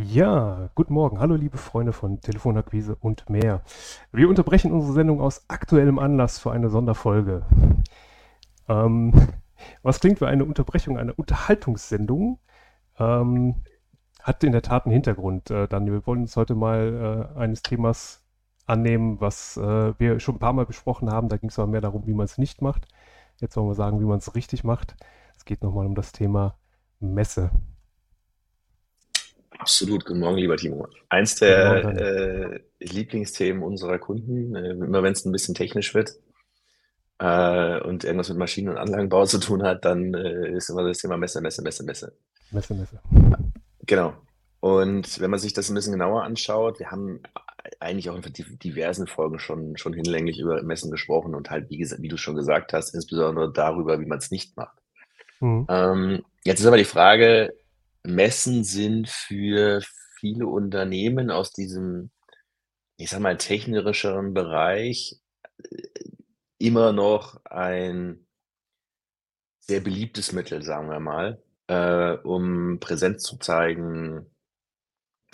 Ja, guten Morgen. Hallo, liebe Freunde von Telefonakquise und mehr. Wir unterbrechen unsere Sendung aus aktuellem Anlass für eine Sonderfolge. Ähm, was klingt wie eine Unterbrechung einer Unterhaltungssendung, ähm, hat in der Tat einen Hintergrund. Äh, Daniel, wir wollen uns heute mal äh, eines Themas annehmen, was äh, wir schon ein paar Mal besprochen haben. Da ging es aber mehr darum, wie man es nicht macht. Jetzt wollen wir sagen, wie man es richtig macht. Es geht nochmal um das Thema Messe. Absolut. Guten Morgen, lieber Timo. Eins der äh, Lieblingsthemen unserer Kunden, äh, immer wenn es ein bisschen technisch wird äh, und irgendwas mit Maschinen- und Anlagenbau zu tun hat, dann äh, ist immer das Thema Messe, Messe, Messe, Messe. Messe, Messe. Genau. Und wenn man sich das ein bisschen genauer anschaut, wir haben eigentlich auch in diversen Folgen schon, schon hinlänglich über Messen gesprochen und halt, wie, wie du schon gesagt hast, insbesondere darüber, wie man es nicht macht. Mhm. Ähm, jetzt ist aber die Frage, Messen sind für viele Unternehmen aus diesem, ich sag mal, technischeren Bereich äh, immer noch ein sehr beliebtes Mittel, sagen wir mal, äh, um Präsenz zu zeigen,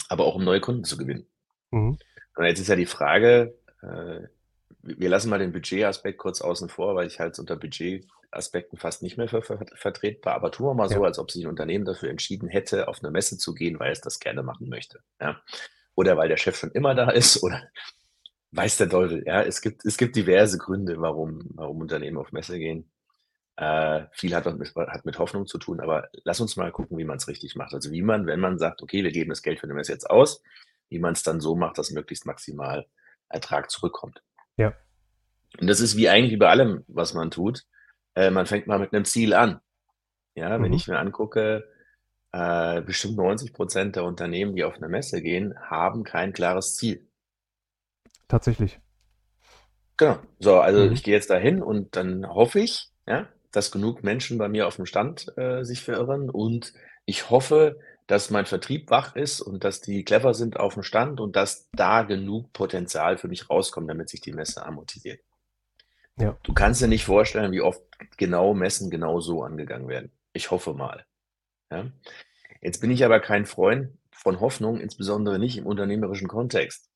aber auch um neue Kunden zu gewinnen. Mhm. Und jetzt ist ja die Frage, äh, wir lassen mal den Budgetaspekt kurz außen vor, weil ich halt unter Budget Aspekten fast nicht mehr ver ver vertretbar. Aber tun wir mal ja. so, als ob sich ein Unternehmen dafür entschieden hätte, auf eine Messe zu gehen, weil es das gerne machen möchte. Ja? Oder weil der Chef schon immer da ist oder weiß der Teufel. Ja? Es, gibt, es gibt diverse Gründe, warum, warum Unternehmen auf Messe gehen. Äh, viel hat mit, hat mit Hoffnung zu tun, aber lass uns mal gucken, wie man es richtig macht. Also wie man, wenn man sagt, okay, wir geben das Geld für eine Messe jetzt aus, wie man es dann so macht, dass möglichst maximal Ertrag zurückkommt. Ja. Und das ist wie eigentlich bei allem, was man tut. Äh, man fängt mal mit einem Ziel an. Ja, wenn mhm. ich mir angucke, äh, bestimmt 90 Prozent der Unternehmen, die auf eine Messe gehen, haben kein klares Ziel. Tatsächlich. Genau. So, also mhm. ich gehe jetzt dahin und dann hoffe ich, ja, dass genug Menschen bei mir auf dem Stand äh, sich verirren und ich hoffe, dass mein Vertrieb wach ist und dass die clever sind auf dem Stand und dass da genug Potenzial für mich rauskommt, damit sich die Messe amortisiert. Ja. Du kannst dir nicht vorstellen, wie oft genau Messen genau so angegangen werden. Ich hoffe mal. Ja? Jetzt bin ich aber kein Freund von Hoffnung, insbesondere nicht im unternehmerischen Kontext.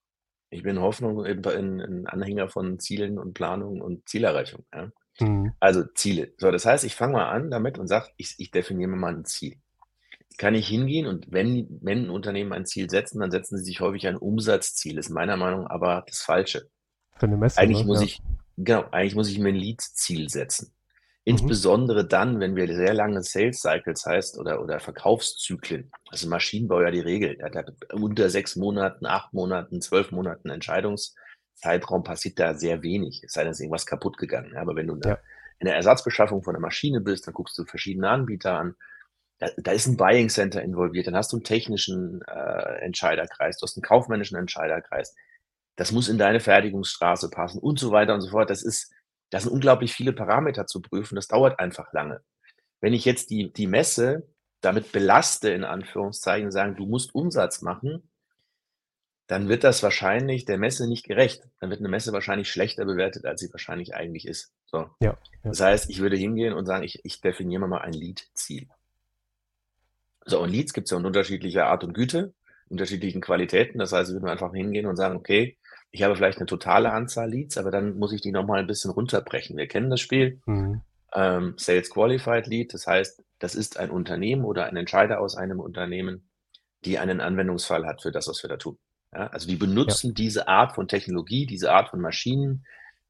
Ich bin Hoffnung ein, ein Anhänger von Zielen und Planung und Zielerreichung. Ja? Mhm. Also Ziele. So, das heißt, ich fange mal an damit und sage, ich, ich definiere mal ein Ziel. Kann ich hingehen und wenn, wenn ein Unternehmen ein Ziel setzen, dann setzen sie sich häufig ein Umsatzziel. Ist meiner Meinung nach aber das Falsche. Für eine Messe, Eigentlich ne? muss ja. ich, Genau, eigentlich muss ich mir ein Lead-Ziel setzen. Mhm. Insbesondere mhm. dann, wenn wir sehr lange Sales Cycles heißt oder, oder Verkaufszyklen. Also Maschinenbau ja die Regel. Er hat unter sechs Monaten, acht Monaten, zwölf Monaten Entscheidungszeitraum passiert da sehr wenig. Es sei denn, es ist irgendwas kaputt gegangen. Aber wenn du der, in der Ersatzbeschaffung von einer Maschine bist, dann guckst du verschiedene Anbieter an. Da, da ist ein Buying Center involviert, dann hast du einen technischen äh, Entscheiderkreis, du hast einen kaufmännischen Entscheiderkreis das muss in deine Fertigungsstraße passen und so weiter und so fort. Das ist, das sind unglaublich viele Parameter zu prüfen. Das dauert einfach lange. Wenn ich jetzt die, die Messe damit belaste, in Anführungszeichen, sagen, du musst Umsatz machen, dann wird das wahrscheinlich der Messe nicht gerecht. Dann wird eine Messe wahrscheinlich schlechter bewertet, als sie wahrscheinlich eigentlich ist. So. Ja, ja. Das heißt, ich würde hingehen und sagen, ich, ich definiere mal ein Lead-Ziel. So, und Leads gibt es ja in unterschiedlicher Art und Güte, unterschiedlichen Qualitäten. Das heißt, ich würde einfach hingehen und sagen, okay, ich habe vielleicht eine totale Anzahl Leads, aber dann muss ich die nochmal ein bisschen runterbrechen. Wir kennen das Spiel. Mhm. Ähm, Sales Qualified Lead, das heißt, das ist ein Unternehmen oder ein Entscheider aus einem Unternehmen, die einen Anwendungsfall hat für das, was wir da tun. Ja, also die benutzen ja. diese Art von Technologie, diese Art von Maschinen,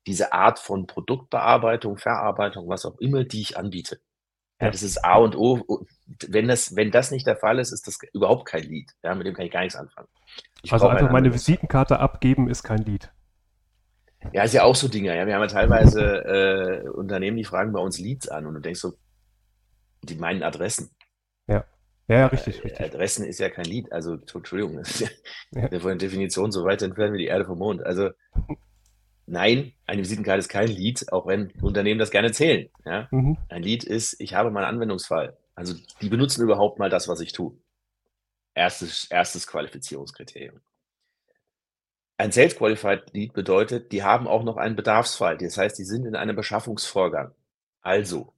diese Art von Produktbearbeitung, Verarbeitung, was auch immer, die ich anbiete. Ja, das ist A und O. Wenn das, wenn das nicht der Fall ist, ist das überhaupt kein Lead. Ja, mit dem kann ich gar nichts anfangen. Ich also einfach meine Visitenkarte abgeben ist kein Lied. Ja, ist ja auch so Dinge. Ja, wir haben ja teilweise äh, Unternehmen, die fragen bei uns Leads an und du denkst so, die meinen Adressen. Ja. Ja, ja richtig, äh, richtig. Adressen ist ja kein Lied. Also, Entschuldigung, das ist ja, ja. von der Definition so weit entfernt wie die Erde vom Mond. Also, nein, eine Visitenkarte ist kein Lied, auch wenn Unternehmen das gerne zählen. Ja? Mhm. Ein Lied ist, ich habe meinen Anwendungsfall. Also, die benutzen überhaupt mal das, was ich tue. Erstes, erstes Qualifizierungskriterium. Ein Sales Qualified Lead bedeutet, die haben auch noch einen Bedarfsfall. Das heißt, die sind in einem Beschaffungsvorgang. Also,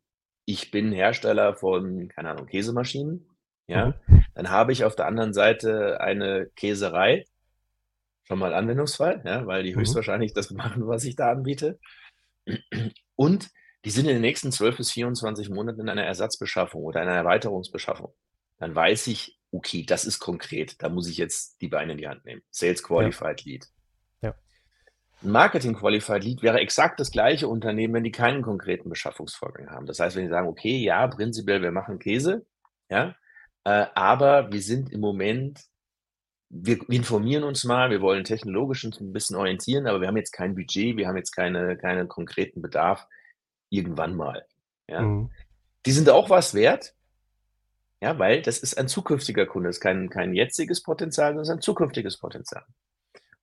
ich bin Hersteller von, keine Ahnung, Käsemaschinen. Ja, mhm. dann habe ich auf der anderen Seite eine Käserei, schon mal anwendungsfrei, ja, weil die mhm. höchstwahrscheinlich das machen, was ich da anbiete. Und die sind in den nächsten 12 bis 24 Monaten in einer Ersatzbeschaffung oder einer Erweiterungsbeschaffung. Dann weiß ich, okay, das ist konkret, da muss ich jetzt die Beine in die Hand nehmen. Sales Qualified ja. Lead. Ja. Ein Marketing Qualified Lead wäre exakt das gleiche Unternehmen, wenn die keinen konkreten Beschaffungsvorgang haben. Das heißt, wenn die sagen, okay, ja, prinzipiell, wir machen Käse, ja, äh, aber wir sind im Moment wir informieren uns mal, wir wollen technologisch uns ein bisschen orientieren, aber wir haben jetzt kein Budget, wir haben jetzt keine, keinen konkreten Bedarf irgendwann mal. Ja. Mhm. Die sind auch was wert, ja, weil das ist ein zukünftiger Kunde, das ist kein, kein jetziges Potenzial, sondern ein zukünftiges Potenzial.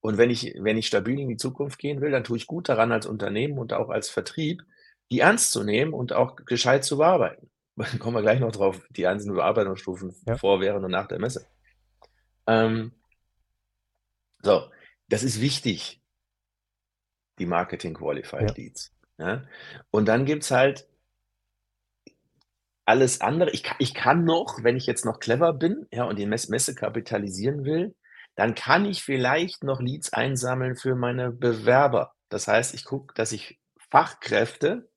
Und wenn ich, wenn ich stabil in die Zukunft gehen will, dann tue ich gut daran, als Unternehmen und auch als Vertrieb, die ernst zu nehmen und auch gescheit zu bearbeiten. Dann kommen wir gleich noch drauf, die einzelnen Bearbeitungsstufen ja. vor, während und nach der Messe. Ähm, so, das ist wichtig, die Marketing Qualified ja. Leads. Ja? Und dann gibt es halt alles andere. Ich, ich kann noch, wenn ich jetzt noch clever bin ja, und die Mess Messe kapitalisieren will, dann kann ich vielleicht noch Leads einsammeln für meine Bewerber. Das heißt, ich gucke, dass ich Fachkräfte,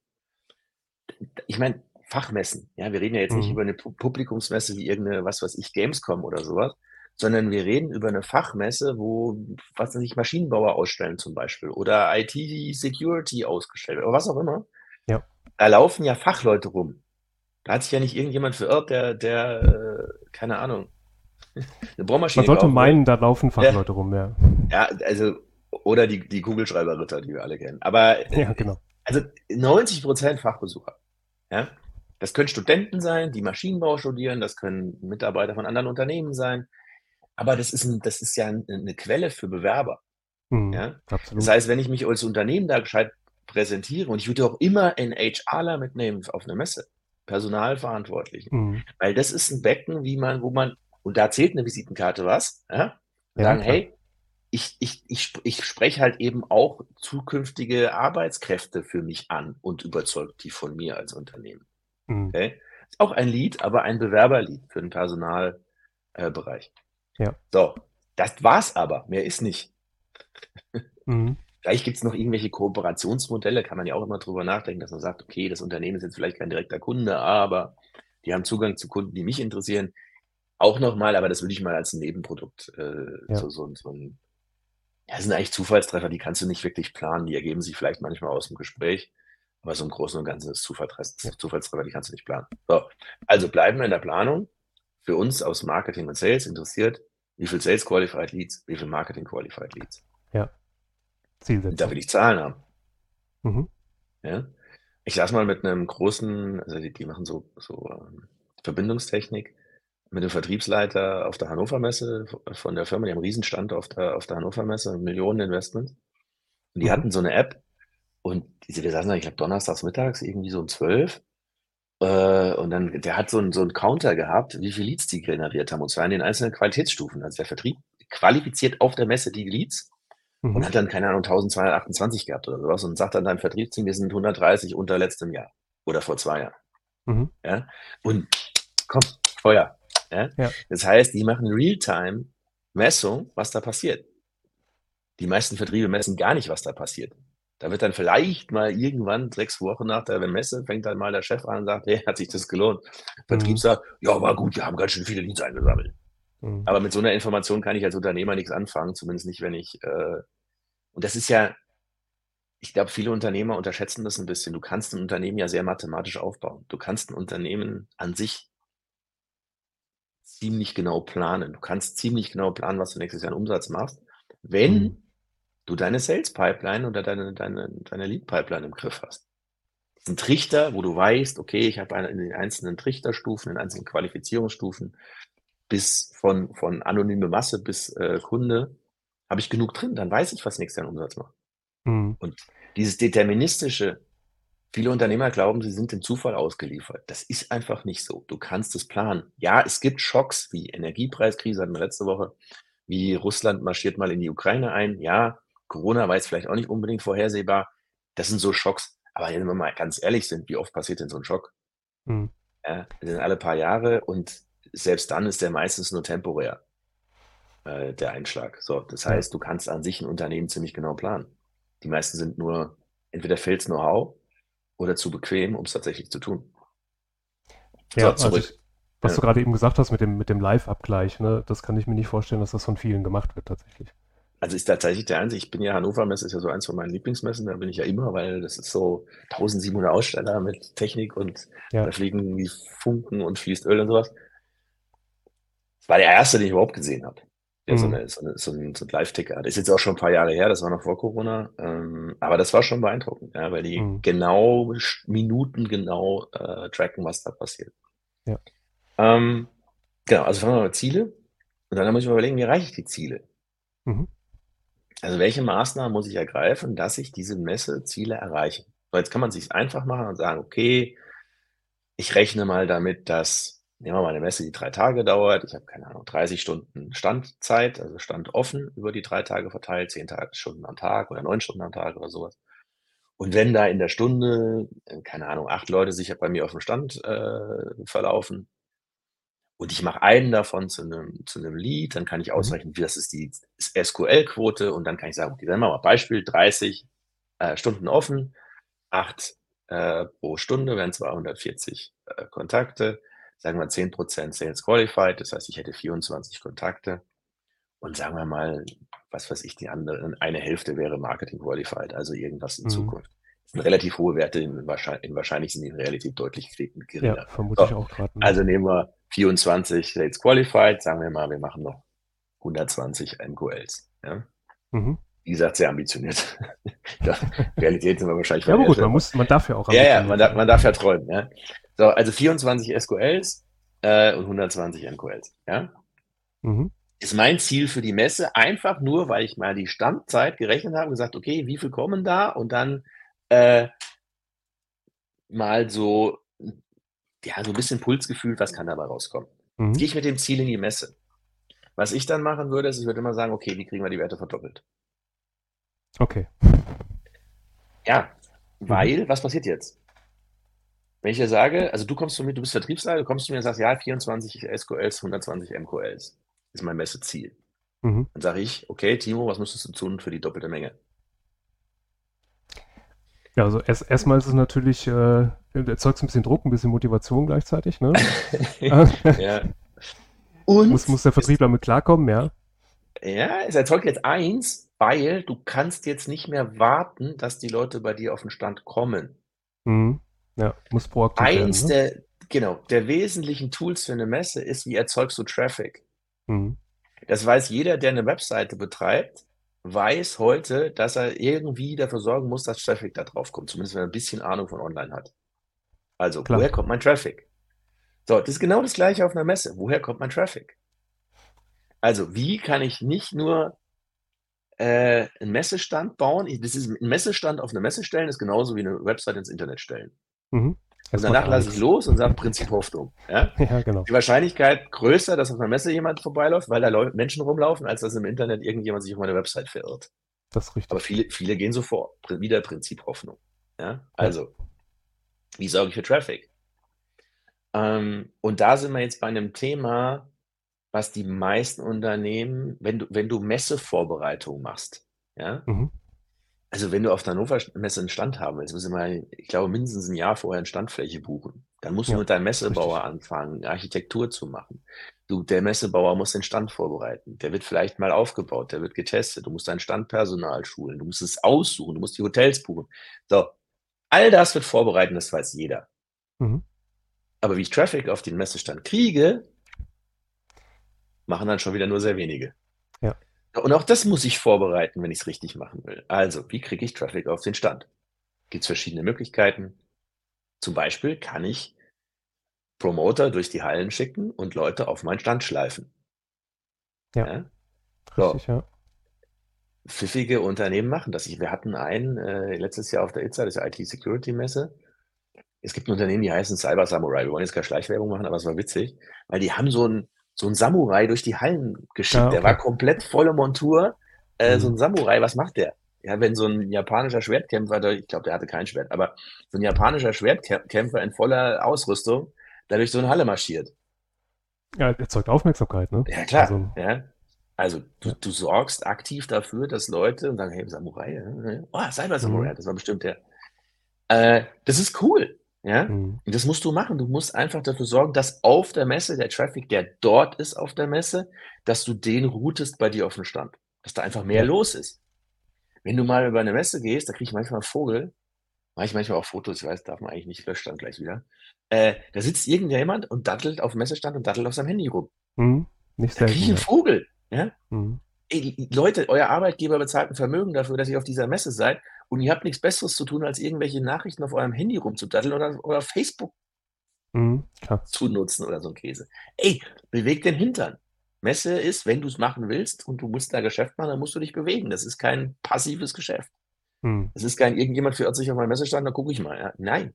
ich meine, Fachmessen, ja, wir reden ja jetzt mhm. nicht über eine Publikumsmesse wie irgendeine, was weiß ich, Gamescom oder sowas, sondern wir reden über eine Fachmesse, wo, was weiß ich, Maschinenbauer ausstellen zum Beispiel oder IT-Security ausgestellt oder was auch immer. Ja. Da laufen ja Fachleute rum. Da hat sich ja nicht irgendjemand verirrt, der, der, äh, keine Ahnung, eine Bohrmaschine. Man sollte kaufen, meinen, da laufen Fachleute ja. rum, ja. Ja, also, oder die, die Kugelschreiberritter, die wir alle kennen. Aber, ja, genau. also 90 Prozent Fachbesucher. Ja. Das können Studenten sein, die Maschinenbau studieren, das können Mitarbeiter von anderen Unternehmen sein. Aber das ist, ein, das ist ja eine Quelle für Bewerber. Mhm, ja? Das heißt, wenn ich mich als Unternehmen da gescheit präsentiere, und ich würde auch immer einen HRler mitnehmen auf eine Messe, Personalverantwortlichen, mhm. weil das ist ein Becken, wie man, wo man, und da zählt eine Visitenkarte was, ja? ja sagen, klar. hey, ich, ich, ich, ich spreche halt eben auch zukünftige Arbeitskräfte für mich an und überzeugt die von mir als Unternehmen. Mhm. Okay? Ist auch ein Lied, aber ein Bewerberlied für den Personalbereich. Ja. So, das war's aber. Mehr ist nicht. Mhm. Vielleicht gibt es noch irgendwelche Kooperationsmodelle, kann man ja auch immer drüber nachdenken, dass man sagt, okay, das Unternehmen ist jetzt vielleicht kein direkter Kunde, aber die haben Zugang zu Kunden, die mich interessieren. Auch nochmal, aber das würde ich mal als Nebenprodukt, äh, ja. so, so, so ein, ja, das sind eigentlich Zufallstreffer, die kannst du nicht wirklich planen, die ergeben sich vielleicht manchmal aus dem Gespräch, aber so im Großen und Ganzen ist Zufallstreffer, ja. Zufallstreffer, die kannst du nicht planen. So, also bleiben wir in der Planung. Für uns aus Marketing und Sales interessiert, wie viel Sales Qualified Leads, wie viel Marketing Qualified Leads. Ja. Zielsetzung. Da will ich Zahlen haben. Mhm. Ja. Ich saß mal mit einem großen, also die, die machen so, so ähm, Verbindungstechnik, mit dem Vertriebsleiter auf der Hannover Messe von der Firma, die haben einen Riesenstand auf der, auf der Hannover Messe, Millionen Investment. Und die mhm. hatten so eine App und diese, wir saßen da, ich glaube, donnerstags mittags, irgendwie so um zwölf. Äh, und dann, der hat so einen, so einen Counter gehabt, wie viele Leads die generiert haben, und zwar in den einzelnen Qualitätsstufen. Also der Vertrieb qualifiziert auf der Messe die Leads mhm. und hat dann, keine Ahnung, 1228 gehabt oder sowas und sagt dann deinem Vertriebsteam, wir sind 130 unter letztem Jahr oder vor zwei Jahren. Mhm. Ja? Und komm, Feuer. Ja? ja? Das heißt, die machen Realtime-Messung, was da passiert. Die meisten Vertriebe messen gar nicht, was da passiert. Da wird dann vielleicht mal irgendwann sechs Wochen nach der Messe, fängt dann mal der Chef an und sagt, hey, hat sich das gelohnt? Vertrieb mhm. sagt, ja, war gut, wir haben ganz schön viele Leads eingesammelt. Mhm. Aber mit so einer Information kann ich als Unternehmer nichts anfangen, zumindest nicht, wenn ich, äh, und das ist ja, ich glaube, viele Unternehmer unterschätzen das ein bisschen. Du kannst ein Unternehmen ja sehr mathematisch aufbauen. Du kannst ein Unternehmen an sich ziemlich genau planen. Du kannst ziemlich genau planen, was du nächstes Jahr an Umsatz machst, wenn mhm du deine Sales Pipeline oder deine, deine, deine Lead Pipeline im Griff hast. Das ist ein Trichter, wo du weißt, okay, ich habe in den einzelnen Trichterstufen, in den einzelnen Qualifizierungsstufen bis von, von anonyme Masse bis äh, Kunde, habe ich genug drin, dann weiß ich, was nächstes Jahr Umsatz macht. Mhm. Und dieses deterministische, viele Unternehmer glauben, sie sind dem Zufall ausgeliefert. Das ist einfach nicht so. Du kannst es planen. Ja, es gibt Schocks wie Energiepreiskrise hatten wir letzte Woche, wie Russland marschiert mal in die Ukraine ein. Ja, Corona war jetzt vielleicht auch nicht unbedingt vorhersehbar. Das sind so Schocks. Aber wenn wir mal ganz ehrlich sind, wie oft passiert denn so ein Schock? Mhm. Ja, sind alle paar Jahre und selbst dann ist der meistens nur temporär, äh, der Einschlag. So, das heißt, du kannst an sich ein Unternehmen ziemlich genau planen. Die meisten sind nur entweder fehlt's Know-how oder zu bequem, um es tatsächlich zu tun. Ja, so, zurück. Also was ja. du gerade eben gesagt hast mit dem, mit dem Live-Abgleich, ne, das kann ich mir nicht vorstellen, dass das von vielen gemacht wird tatsächlich. Also ist tatsächlich der einzige, ich bin ja Hannover Messe, ist ja so eins von meinen Lieblingsmessen, da bin ich ja immer, weil das ist so 1700 Aussteller mit Technik und ja. da fliegen wie Funken und fließt Öl und sowas. Das war der erste, den ich überhaupt gesehen habe. Mhm. so, eine, so, eine, so, ein, so ein Live-Ticker. Das ist jetzt auch schon ein paar Jahre her, das war noch vor Corona. Ähm, aber das war schon beeindruckend, ja, weil die mhm. genau, Minuten genau äh, tracken, was da passiert. Ja. Ähm, genau, also fangen wir mal Ziele. Und dann muss ich mal überlegen, wie erreiche ich die Ziele? Mhm. Also welche Maßnahmen muss ich ergreifen, dass ich diese Messeziele erreiche? So, jetzt kann man sich einfach machen und sagen, okay, ich rechne mal damit, dass, nehmen wir mal eine Messe, die drei Tage dauert. Ich habe keine Ahnung, 30 Stunden Standzeit, also Stand offen über die drei Tage verteilt, zehn Stunden am Tag oder neun Stunden am Tag oder sowas. Und wenn da in der Stunde, keine Ahnung, acht Leute sich bei mir auf dem Stand äh, verlaufen, und ich mache einen davon zu einem, zu einem Lead, dann kann ich mhm. ausrechnen, wie das ist die SQL-Quote und dann kann ich sagen, okay, dann machen wir mal Beispiel, 30 äh, Stunden offen, 8 äh, pro Stunde wären 240 äh, Kontakte, sagen wir 10% Sales Qualified, das heißt, ich hätte 24 Kontakte und sagen wir mal, was weiß ich, die andere, eine Hälfte wäre Marketing Qualified, also irgendwas in mhm. Zukunft. Relativ hohe Werte, in, wahrscheinlich, wahrscheinlich sind die in Realität deutlich geringer. Ja, vermute so, ich auch gerade. Ne? Also nehmen wir 24 Sales Qualified, sagen wir mal, wir machen noch 120 MQLs. Ja? Mhm. Wie gesagt, sehr ambitioniert. ja, Realität sind wir wahrscheinlich. Ja, aber gut, man, muss, man darf ja auch. Ja, ja, man darf, man darf ja träumen. Ja? So, also 24 SQLs äh, und 120 MQLs. Ja? Mhm. Ist mein Ziel für die Messe einfach nur, weil ich mal die Standzeit gerechnet habe und gesagt, okay, wie viel kommen da? Und dann äh, mal so ja, so ein bisschen Pulsgefühl, was kann dabei rauskommen. Mhm. Gehe ich mit dem Ziel in die Messe. Was ich dann machen würde, ist, ich würde immer sagen, okay, wie kriegen wir die Werte verdoppelt? Okay. Ja, mhm. weil, was passiert jetzt? Wenn ich dir sage, also du kommst zu mir, du bist Vertriebsleiter, du kommst zu mir und sagst, ja, 24 SQLs, 120 MQLs ist mein Messeziel. Mhm. Dann sage ich, okay, Timo, was müsstest du tun für die doppelte Menge? Ja, also erst, erstmal ist es natürlich, äh, erzeugt ein bisschen Druck, ein bisschen Motivation gleichzeitig, ne? ja. Und muss, muss der Vertrieb damit klarkommen, ja? Ja, es erzeugt jetzt eins, weil du kannst jetzt nicht mehr warten, dass die Leute bei dir auf den Stand kommen. Mhm. Ja, muss proaktiv Eins werden, ne? der, genau, der wesentlichen Tools für eine Messe ist, wie erzeugst du Traffic? Mhm. Das weiß jeder, der eine Webseite betreibt weiß heute, dass er irgendwie dafür sorgen muss, dass Traffic da drauf kommt, zumindest wenn er ein bisschen Ahnung von online hat. Also, Klar. woher kommt mein Traffic? So, das ist genau das gleiche auf einer Messe. Woher kommt mein Traffic? Also, wie kann ich nicht nur äh, einen Messestand bauen? Das ist ein Messestand auf eine Messe stellen, ist genauso wie eine Website ins Internet stellen. Mhm. Und danach lasse ich los und sage Prinzip Hoffnung. Ja? ja, genau. Die Wahrscheinlichkeit größer, dass auf einer Messe jemand vorbeiläuft, weil da Menschen rumlaufen, als dass im Internet irgendjemand sich auf meine Website verirrt. Das ist richtig. Aber viele, viele gehen so vor. Wieder Prinzip Hoffnung. Ja? Also, ja. wie sorge ich für Traffic? Ähm, und da sind wir jetzt bei einem Thema, was die meisten Unternehmen, wenn du, wenn du Messevorbereitung machst, ja, mhm. Also wenn du auf der Hannover Messe einen Stand haben willst, musst du mal, ich glaube, mindestens ein Jahr vorher eine Standfläche buchen. Dann musst du ja, mit deinem Messebauer richtig. anfangen, Architektur zu machen. Du, der Messebauer muss den Stand vorbereiten. Der wird vielleicht mal aufgebaut, der wird getestet. Du musst dein Standpersonal schulen, du musst es aussuchen, du musst die Hotels buchen. So, all das wird vorbereiten, das weiß jeder. Mhm. Aber wie ich Traffic auf den Messestand kriege, machen dann schon wieder nur sehr wenige. Und auch das muss ich vorbereiten, wenn ich es richtig machen will. Also, wie kriege ich Traffic auf den Stand? Gibt es verschiedene Möglichkeiten. Zum Beispiel kann ich Promoter durch die Hallen schicken und Leute auf meinen Stand schleifen. Ja. ja? Richtig, so. ja. Pfiffige Unternehmen machen das. Wir hatten einen äh, letztes Jahr auf der ITSA, das ist IT-Security-Messe. Es gibt ein Unternehmen, die heißen Cyber Samurai. Wir wollen jetzt keine Schleichwerbung machen, aber es war witzig, weil die haben so ein so ein Samurai durch die Hallen geschickt. Ja, okay. Der war komplett volle Montur. Äh, mhm. So ein Samurai, was macht der? ja, wenn so ein japanischer Schwertkämpfer, ich glaube, der hatte kein Schwert, aber so ein japanischer Schwertkämpfer in voller Ausrüstung da durch so eine Halle marschiert. Ja, erzeugt Aufmerksamkeit, ne? Ja, klar. Also, ja. Also du, du sorgst aktiv dafür, dass Leute sagen, hey, Samurai, oh, Cyber Samurai, mhm. das war bestimmt der. Äh, das ist cool. Ja, mhm. und das musst du machen. Du musst einfach dafür sorgen, dass auf der Messe der Traffic, der dort ist auf der Messe, dass du den routest bei dir auf dem Stand. Dass da einfach mehr ja. los ist. Wenn du mal über eine Messe gehst, da kriege ich manchmal einen Vogel, mache ich manchmal auch Fotos, ich weiß, darf man eigentlich nicht, löscht dann gleich wieder. Äh, da sitzt irgendjemand und dattelt auf dem Messestand und dattelt auf seinem Handy rum. Mhm. Nicht da kriege ich einen Vogel. Ja? Mhm. Ey, Leute, euer Arbeitgeber bezahlt ein Vermögen dafür, dass ihr auf dieser Messe seid und ihr habt nichts Besseres zu tun, als irgendwelche Nachrichten auf eurem Handy rumzudatteln oder, oder Facebook mhm, zu nutzen oder so ein Käse. Ey, beweg den Hintern. Messe ist, wenn du es machen willst und du musst da Geschäft machen, dann musst du dich bewegen. Das ist kein passives Geschäft. Mhm. Das ist kein, irgendjemand verirrt sich auf meinem Messestand, da gucke ich mal. Ja, nein,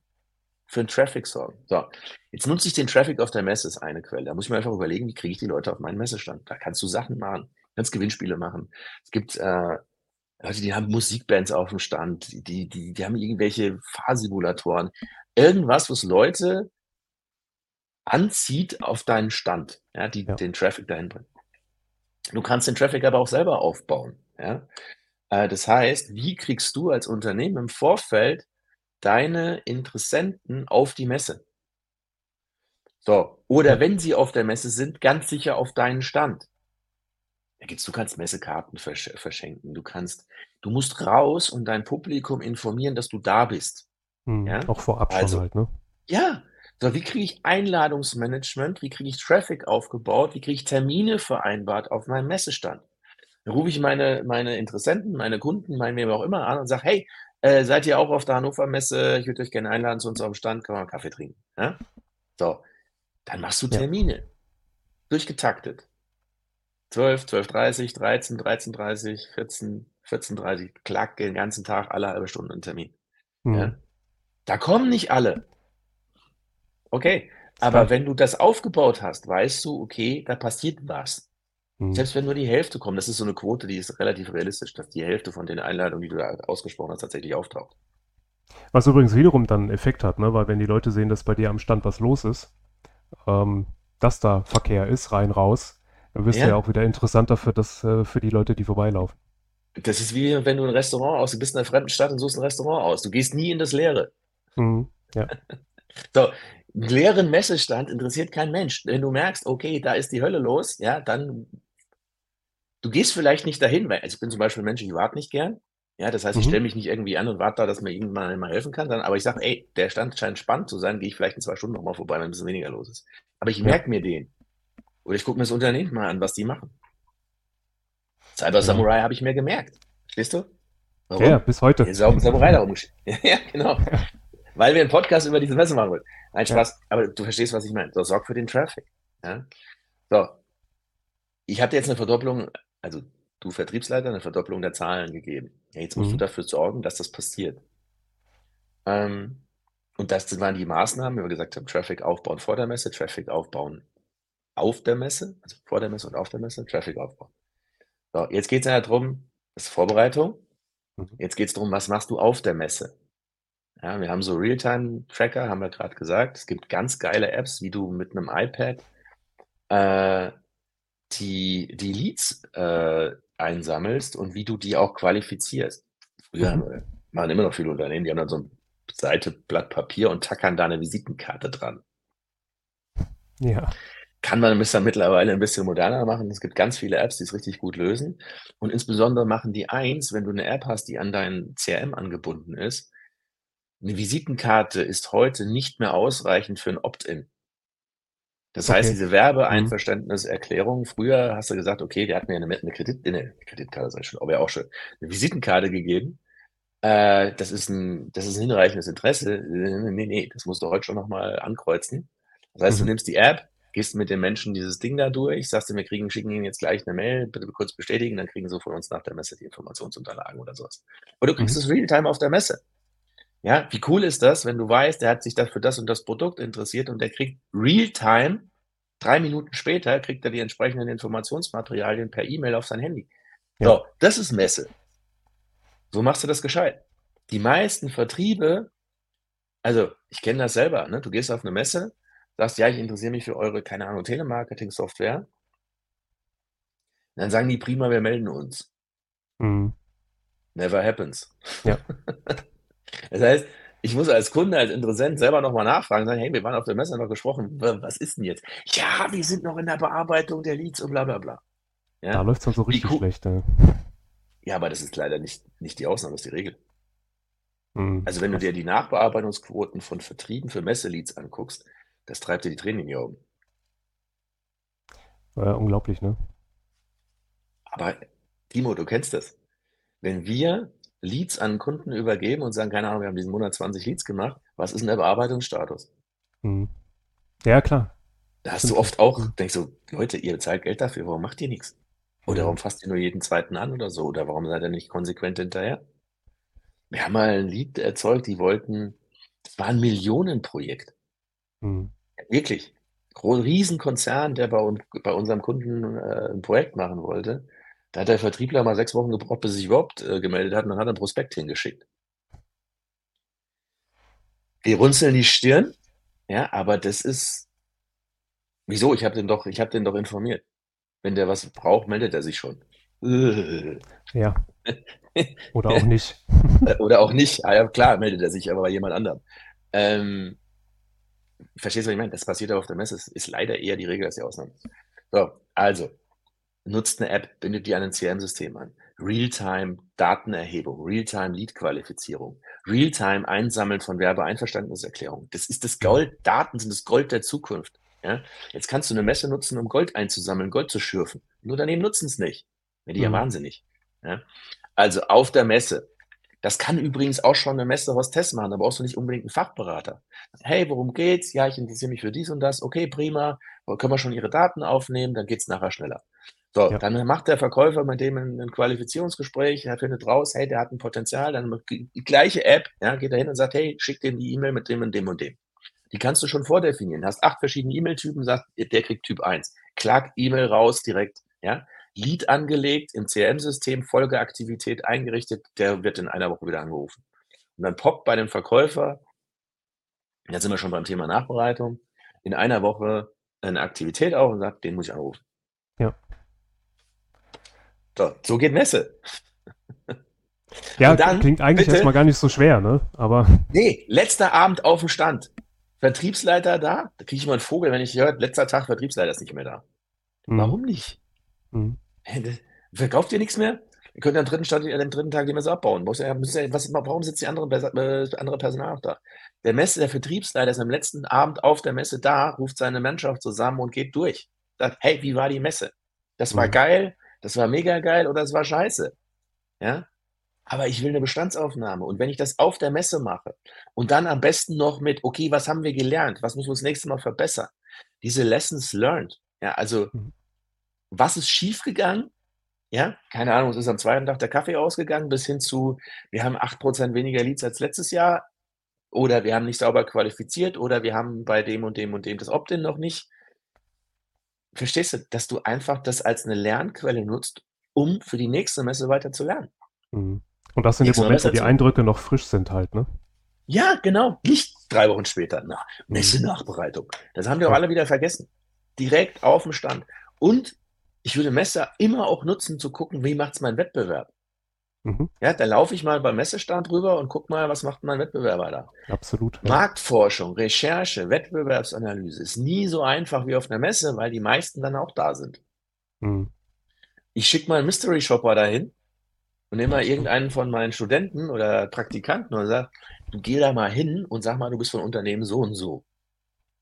für den Traffic sorgen. So, jetzt nutze ich den Traffic auf der Messe, ist eine Quelle. Da muss ich mir einfach überlegen, wie kriege ich die Leute auf meinen Messestand. Da kannst du Sachen machen, kannst Gewinnspiele machen. Es gibt äh, Leute, die haben Musikbands auf dem Stand, die, die, die haben irgendwelche Fahrsimulatoren. Irgendwas, was Leute anzieht auf deinen Stand, ja, die ja. den Traffic dahin bringen. Du kannst den Traffic aber auch selber aufbauen. Ja? Äh, das heißt, wie kriegst du als Unternehmen im Vorfeld deine Interessenten auf die Messe. So, oder wenn sie auf der Messe sind, ganz sicher auf deinen Stand. Gibt's, du kannst Messekarten versch verschenken. Du kannst, du musst raus und dein Publikum informieren, dass du da bist. Hm, ja? Auch vorab also, schon halt, ne? Ja. So, wie kriege ich Einladungsmanagement? Wie kriege ich Traffic aufgebaut? Wie kriege ich Termine vereinbart auf meinem Messestand? Dann rufe ich meine, meine Interessenten, meine Kunden, mein wem auch immer an und sage, hey, äh, seid ihr auch auf der Hannover Messe? Ich würde euch gerne einladen zu unserem Stand, können wir einen Kaffee trinken. Ja? So, dann machst du Termine. Ja. Durchgetaktet. 12, 12.30 13, 13.30 14, 14.30 klack den ganzen Tag alle halbe Stunde einen Termin. Mhm. Ja? Da kommen nicht alle. Okay, aber wenn du das aufgebaut hast, weißt du, okay, da passiert was. Mhm. Selbst wenn nur die Hälfte kommt, das ist so eine Quote, die ist relativ realistisch, dass die Hälfte von den Einladungen, die du da ausgesprochen hast, tatsächlich auftaucht. Was übrigens wiederum dann einen Effekt hat, ne? weil wenn die Leute sehen, dass bei dir am Stand was los ist, ähm, dass da Verkehr ist, rein, raus, dann wirst ja. du ja auch wieder interessanter für, das, äh, für die Leute, die vorbeilaufen. Das ist wie wenn du ein Restaurant aus, du bist in einer fremden Stadt und suchst ein Restaurant aus. Du gehst nie in das Leere. Mhm, ja. so, leeren Messestand interessiert kein Mensch. Wenn du merkst, okay, da ist die Hölle los, ja, dann Du gehst vielleicht nicht dahin, weil also ich bin zum Beispiel ein Mensch, ich warte nicht gern. Ja, das heißt, ich mhm. stelle mich nicht irgendwie an und warte da, dass mir irgendwann mal helfen kann. Dann, aber ich sage, ey, der Stand scheint spannend zu sein, gehe ich vielleicht in zwei Stunden nochmal vorbei, wenn ein bisschen weniger los ist. Aber ich merke mir den. Oder ich gucke mir das Unternehmen mal an, was die machen. Cyber Samurai habe ich mir gemerkt. Verstehst du? Warum? Ja, bis heute. Ist auch ein Samurai da rumgeschickt. ja, genau. Weil wir einen Podcast über diese Messe machen wollen. Nein, Spaß. Ja. Aber du verstehst, was ich meine. So, sorg für den Traffic. Ja? So. Ich hatte jetzt eine Verdopplung also du Vertriebsleiter, eine Verdopplung der Zahlen gegeben. Ja, jetzt musst mhm. du dafür sorgen, dass das passiert. Ähm, und das waren die Maßnahmen, wie wir gesagt haben, Traffic aufbauen vor der Messe, Traffic aufbauen auf der Messe, also vor der Messe und auf der Messe, Traffic aufbauen. So, jetzt geht es ja darum, das ist Vorbereitung. Mhm. Jetzt geht es darum, was machst du auf der Messe? Ja, wir haben so Realtime-Tracker, haben wir gerade gesagt. Es gibt ganz geile Apps, wie du mit einem iPad äh, die, die Leads äh, einsammelst und wie du die auch qualifizierst. Früher mhm. machen immer noch viele Unternehmen, die haben dann so eine Seite Blatt Papier und tackern da eine Visitenkarte dran. Ja. Kann man dann mittlerweile ein bisschen moderner machen. Es gibt ganz viele Apps, die es richtig gut lösen. Und insbesondere machen die eins, wenn du eine App hast, die an dein CRM angebunden ist. Eine Visitenkarte ist heute nicht mehr ausreichend für ein Opt-in. Das okay. heißt, diese Werbeeinverständniserklärung, früher hast du gesagt, okay, der hat mir eine, eine, Kredit, eine Kreditkarte, sag ich schon, aber ja auch schon, eine Visitenkarte gegeben. Äh, das, ist ein, das ist ein hinreichendes Interesse. Nee, nee, das musst du heute schon nochmal ankreuzen. Das heißt, mhm. du nimmst die App, gehst mit den Menschen dieses Ding da durch, sagst du, wir kriegen, schicken ihnen jetzt gleich eine Mail, bitte kurz bestätigen, dann kriegen sie von uns nach der Messe die Informationsunterlagen oder sowas. Oder du kriegst mhm. es Realtime auf der Messe. Ja, wie cool ist das, wenn du weißt, der hat sich dafür das und das Produkt interessiert und der kriegt Realtime, drei Minuten später kriegt er die entsprechenden Informationsmaterialien per E-Mail auf sein Handy. Ja. So, das ist Messe. So machst du das gescheit. Die meisten Vertriebe, also ich kenne das selber, ne? du gehst auf eine Messe, sagst, ja, ich interessiere mich für eure, keine Ahnung, Telemarketing-Software. Dann sagen die prima, wir melden uns. Mhm. Never happens. Ja. das heißt, ich muss als Kunde, als Interessent selber nochmal nachfragen, sagen, hey, wir waren auf der Messe noch gesprochen, was ist denn jetzt? Ja, wir sind noch in der Bearbeitung der Leads und bla bla bla. Ja? Da läuft es dann so richtig schlecht. Ja. ja, aber das ist leider nicht, nicht die Ausnahme, das ist die Regel. Mhm. Also wenn du dir die Nachbearbeitungsquoten von Vertrieben für Messeleads anguckst, das treibt dir die Tränen in die Augen. Ja, unglaublich, ne? Aber Timo, du kennst das. Wenn wir Leads an Kunden übergeben und sagen, keine Ahnung, wir haben diesen Monat 20 Leads gemacht, was ist denn der Bearbeitungsstatus? Mhm. Ja, klar. Da hast du oft auch, denkst du, Leute, ihr bezahlt Geld dafür, warum macht ihr nichts? Oder warum fasst ihr nur jeden zweiten an oder so? Oder warum seid ihr nicht konsequent hinterher? Wir haben mal ein Lied erzeugt, die wollten, das war ein Millionenprojekt. Mhm. Wirklich. Riesenkonzern, der bei, bei unserem Kunden äh, ein Projekt machen wollte. Da hat der Vertriebler mal sechs Wochen gebraucht, bis er sich überhaupt äh, gemeldet hat und dann hat er ein Prospekt hingeschickt. Wir runzeln die Stirn, ja, aber das ist. Wieso? Ich habe den doch, ich habe den doch informiert. Wenn der was braucht, meldet er sich schon. Ja. Oder auch nicht. Oder auch nicht. Ah, ja, klar, meldet er sich, aber bei jemand anderem. Ähm, verstehst du, was ich meine? Das passiert auch auf der Messe. Das ist leider eher die Regel als die Ausnahme. So, also, nutzt eine App, bindet die an ein CRM-System an. Realtime Datenerhebung, Realtime Lead-Qualifizierung, Realtime Einsammeln von Werbeeinverständniserklärungen. Das ist das Gold. Daten sind das Gold der Zukunft. Ja? Jetzt kannst du eine Messe nutzen, um Gold einzusammeln, Gold zu schürfen. Nur daneben nutzen es nicht. Wenn die mhm. ja wahnsinnig. Ja? Also auf der Messe. Das kann übrigens auch schon eine Messe-Hostess machen. Da brauchst du nicht unbedingt einen Fachberater. Hey, worum geht's? Ja, ich interessiere mich für dies und das. Okay, prima. Können wir schon Ihre Daten aufnehmen? Dann geht's nachher schneller. So, ja. dann macht der Verkäufer mit dem ein, ein, Qualifizierungsgespräch, er findet raus, hey, der hat ein Potenzial, dann die gleiche App, ja, geht er hin und sagt, hey, schick dem die E-Mail mit dem und dem und dem. Die kannst du schon vordefinieren. Hast acht verschiedene E-Mail-Typen, sagt, der kriegt Typ 1. Klack, E-Mail raus direkt, ja. Lead angelegt, im CRM-System, Folgeaktivität eingerichtet, der wird in einer Woche wieder angerufen. Und dann poppt bei dem Verkäufer, jetzt sind wir schon beim Thema Nachbereitung, in einer Woche eine Aktivität auf und sagt, den muss ich anrufen. Ja. So, so geht Messe. Ja, dann, klingt eigentlich bitte, erstmal gar nicht so schwer, ne? Aber. Nee, letzter Abend auf dem Stand. Vertriebsleiter da, da kriege ich mal einen Vogel, wenn ich höre, letzter Tag Vertriebsleiter ist nicht mehr da. Mhm. Warum nicht? Mhm. Verkauft ihr nichts mehr? Ihr könnt am dritten, Stand, am dritten Tag die Messe abbauen. Was, warum sitzt die andere, äh, andere Personal auch da? Der Messe, der Vertriebsleiter ist am letzten Abend auf der Messe da, ruft seine Mannschaft zusammen und geht durch. Sagt, hey, wie war die Messe? Das war mhm. geil, das war mega geil oder das war scheiße. Ja? Aber ich will eine Bestandsaufnahme. Und wenn ich das auf der Messe mache und dann am besten noch mit, okay, was haben wir gelernt? Was müssen wir das nächste Mal verbessern? Diese Lessons learned. Ja, also, mhm. Was ist schiefgegangen? Ja, keine Ahnung, es ist am zweiten Tag der Kaffee ausgegangen, bis hin zu, wir haben 8% weniger Leads als letztes Jahr. Oder wir haben nicht sauber qualifiziert. Oder wir haben bei dem und dem und dem das Opt-in noch nicht. Verstehst du, dass du einfach das als eine Lernquelle nutzt, um für die nächste Messe weiter zu lernen? Mhm. Und das in dem Moment, wo die Eindrücke noch frisch sind halt, ne? Ja, genau. Nicht drei Wochen später. Na, Messe-Nachbereitung. Das haben wir auch alle wieder vergessen. Direkt auf dem Stand. Und ich würde Messe immer auch nutzen, zu gucken, wie macht es mein Wettbewerb. Mhm. Ja, da laufe ich mal beim Messestand rüber und guck mal, was macht mein Wettbewerber da. Absolut. Ja. Marktforschung, Recherche, Wettbewerbsanalyse ist nie so einfach wie auf einer Messe, weil die meisten dann auch da sind. Mhm. Ich schicke mal einen Mystery Shopper dahin und nehme mal irgendeinen von meinen Studenten oder Praktikanten und sage, du geh da mal hin und sag mal, du bist von Unternehmen so und so.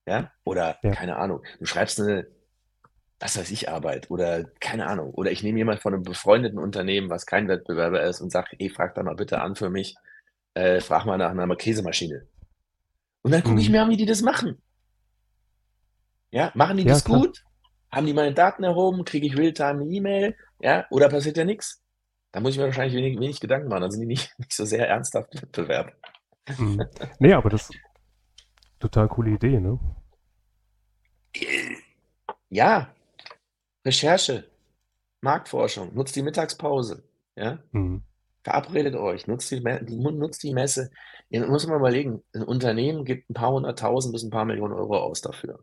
Ja? Oder, ja. keine Ahnung, du schreibst eine, was weiß ich, Arbeit oder keine Ahnung. Oder ich nehme jemanden von einem befreundeten Unternehmen, was kein Wettbewerber ist und sage, ey, frag da mal bitte an für mich, äh, frag mal nach einer Käsemaschine. Und dann gucke ich mhm. mir an, wie die das machen. Ja, machen die ja, das klar. gut? Haben die meine Daten erhoben? Kriege ich Realtime eine E-Mail? Ja, oder passiert ja nichts? Da muss ich mir wahrscheinlich wenig, wenig Gedanken machen. Dann sind die nicht, nicht so sehr ernsthaft Wettbewerb. Mhm. Nee, aber das ist total coole Idee, ne? Ja. Recherche, Marktforschung, nutzt die Mittagspause. Ja? Mhm. Verabredet euch, nutzt die, nutzt die Messe. Ihr muss mal überlegen, ein Unternehmen gibt ein paar hunderttausend bis ein paar Millionen Euro aus dafür.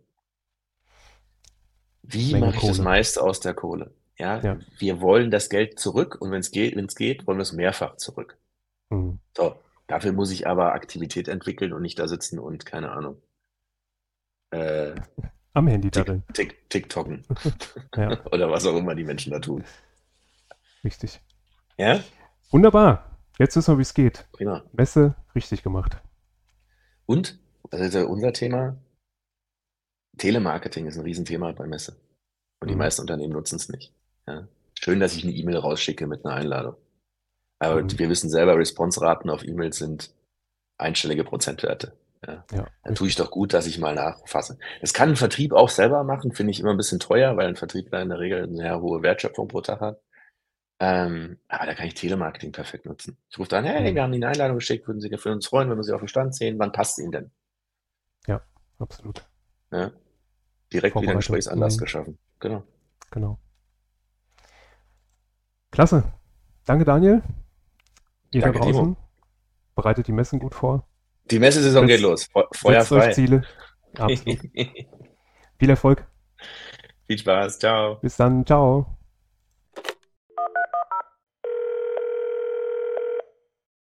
Wie mache ich das meiste aus der Kohle? Ja, ja, wir wollen das Geld zurück und wenn es geht, geht, wollen wir es mehrfach zurück. Mhm. So, dafür muss ich aber Aktivität entwickeln und nicht da sitzen und keine Ahnung. Äh, Am Handy darin. Tick, TikToken. ja. Oder was auch immer die Menschen da tun. Richtig. Ja? Wunderbar. Jetzt wissen wir, wie es geht. Prima. Messe richtig gemacht. Und, das ist ja unser Thema, Telemarketing ist ein Riesenthema bei Messe. Und die mhm. meisten Unternehmen nutzen es nicht. Ja. Schön, dass ich eine E-Mail rausschicke mit einer Einladung. Aber mhm. wir wissen selber, Response-Raten auf E-Mails sind einstellige Prozentwerte. Ja. ja. Dann tue ich doch gut, dass ich mal nachfasse. Das kann ein Vertrieb auch selber machen, finde ich immer ein bisschen teuer, weil ein Vertriebler in der Regel eine sehr hohe Wertschöpfung pro Tag hat. Ähm, aber da kann ich Telemarketing perfekt nutzen. Ich rufe dann, hey, mhm. wir haben Ihnen eine Einladung geschickt, würden Sie für uns freuen, wenn wir Sie auf dem Stand sehen. Wann passt es Ihnen denn? Ja, absolut. Ja. Direkt wieder einen Gesprächsanlass mhm. geschaffen. Genau. Genau. Klasse. Danke, Daniel. Ihr Danke, da draußen Timo. bereitet die Messen gut vor. Die Messesaison geht los. Feuer frei. Ziele. Absolut. Viel Erfolg. Viel Spaß. Ciao. Bis dann. Ciao.